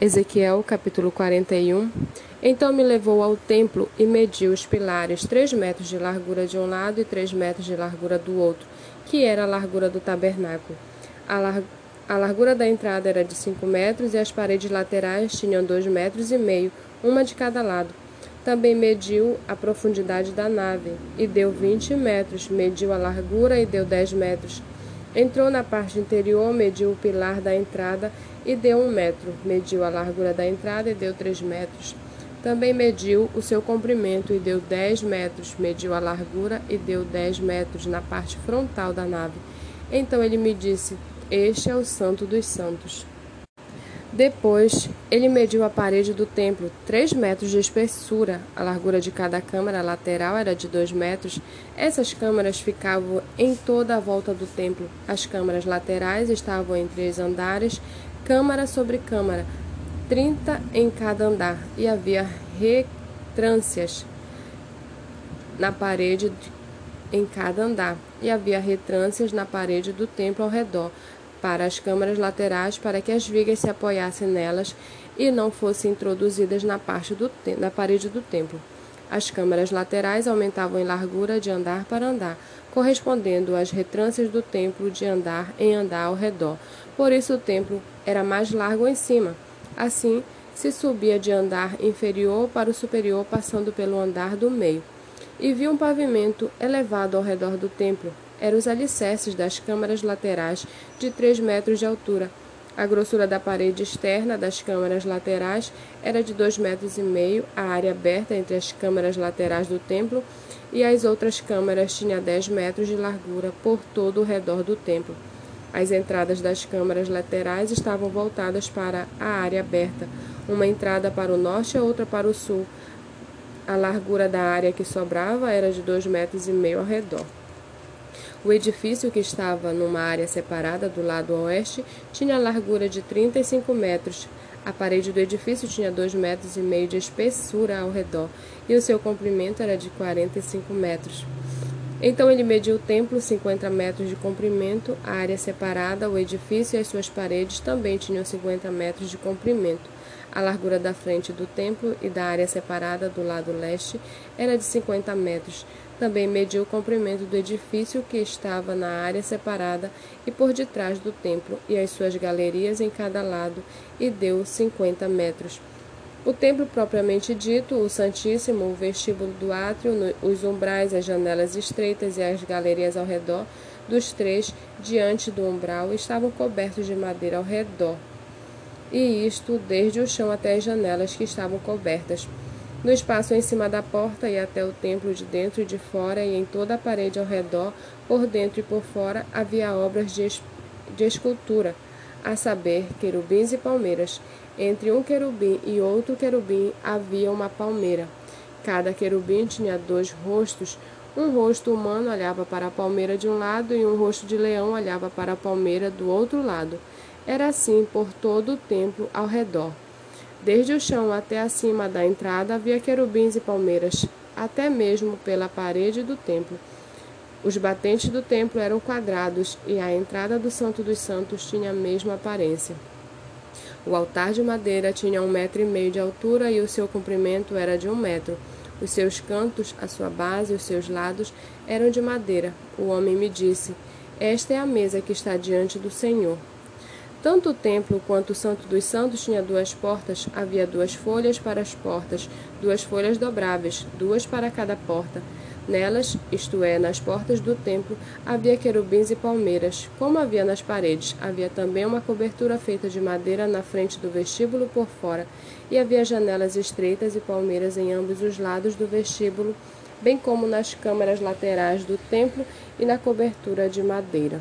Ezequiel capítulo 41 Então me levou ao templo e mediu os pilares, três metros de largura de um lado e três metros de largura do outro, que era a largura do tabernáculo. A, lar a largura da entrada era de cinco metros e as paredes laterais tinham dois metros e meio, uma de cada lado. Também mediu a profundidade da nave, e deu vinte metros, mediu a largura e deu dez metros. Entrou na parte interior, mediu o pilar da entrada e deu um metro. Mediu a largura da entrada e deu três metros. Também mediu o seu comprimento e deu dez metros. Mediu a largura e deu dez metros na parte frontal da nave. Então ele me disse: Este é o Santo dos Santos. Depois, ele mediu a parede do templo, três metros de espessura. A largura de cada câmara lateral era de dois metros. Essas câmaras ficavam em toda a volta do templo. As câmaras laterais estavam entre os andares, câmara sobre câmara, trinta em cada andar, e havia retrâncias na parede em cada andar, e havia retrâncias na parede do templo ao redor para as câmaras laterais para que as vigas se apoiassem nelas e não fossem introduzidas na, parte do, na parede do templo. As câmaras laterais aumentavam em largura de andar para andar, correspondendo às retrâncias do templo de andar em andar ao redor. Por isso o templo era mais largo em cima. Assim, se subia de andar inferior para o superior, passando pelo andar do meio. E viu um pavimento elevado ao redor do templo, eram os alicerces das câmaras laterais de 3 metros de altura. A grossura da parede externa das câmaras laterais era de 2 metros e meio, a área aberta entre as câmaras laterais do templo e as outras câmaras tinha 10 metros de largura por todo o redor do templo. As entradas das câmaras laterais estavam voltadas para a área aberta, uma entrada para o norte e outra para o sul. A largura da área que sobrava era de dois metros e meio ao redor. O edifício, que estava numa área separada do lado oeste, tinha largura de 35 metros. A parede do edifício tinha 2 metros e meio de espessura ao redor, e o seu comprimento era de 45 metros. Então ele mediu o templo, 50 metros de comprimento, a área separada, o edifício e as suas paredes também tinham 50 metros de comprimento. A largura da frente do templo e da área separada do lado leste era de 50 metros. Também mediu o comprimento do edifício que estava na área separada e por detrás do templo, e as suas galerias em cada lado, e deu 50 metros. O templo propriamente dito, o Santíssimo, o vestíbulo do átrio, os umbrais, as janelas estreitas e as galerias ao redor dos três, diante do umbral, estavam cobertos de madeira ao redor. E isto desde o chão até as janelas que estavam cobertas. No espaço em cima da porta e até o templo de dentro e de fora e em toda a parede ao redor, por dentro e por fora, havia obras de, de escultura, a saber, querubins e palmeiras. Entre um querubim e outro querubim havia uma palmeira. Cada querubim tinha dois rostos. Um rosto humano olhava para a palmeira de um lado e um rosto de leão olhava para a palmeira do outro lado. Era assim por todo o templo ao redor. Desde o chão até acima da entrada havia querubins e palmeiras, até mesmo pela parede do templo. Os batentes do templo eram quadrados e a entrada do Santo dos Santos tinha a mesma aparência. O altar de madeira tinha um metro e meio de altura e o seu comprimento era de um metro. Os seus cantos, a sua base e os seus lados eram de madeira. O homem me disse: Esta é a mesa que está diante do Senhor. Tanto o templo quanto o Santo dos Santos tinha duas portas, havia duas folhas para as portas, duas folhas dobráveis, duas para cada porta. Nelas, isto é, nas portas do templo, havia querubins e palmeiras, como havia nas paredes. Havia também uma cobertura feita de madeira na frente do vestíbulo por fora, e havia janelas estreitas e palmeiras em ambos os lados do vestíbulo, bem como nas câmaras laterais do templo e na cobertura de madeira.